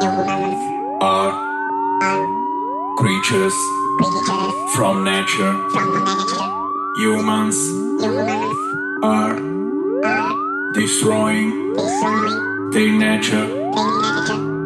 Humans are creatures from nature. Humans Humans are destroying destroying their nature.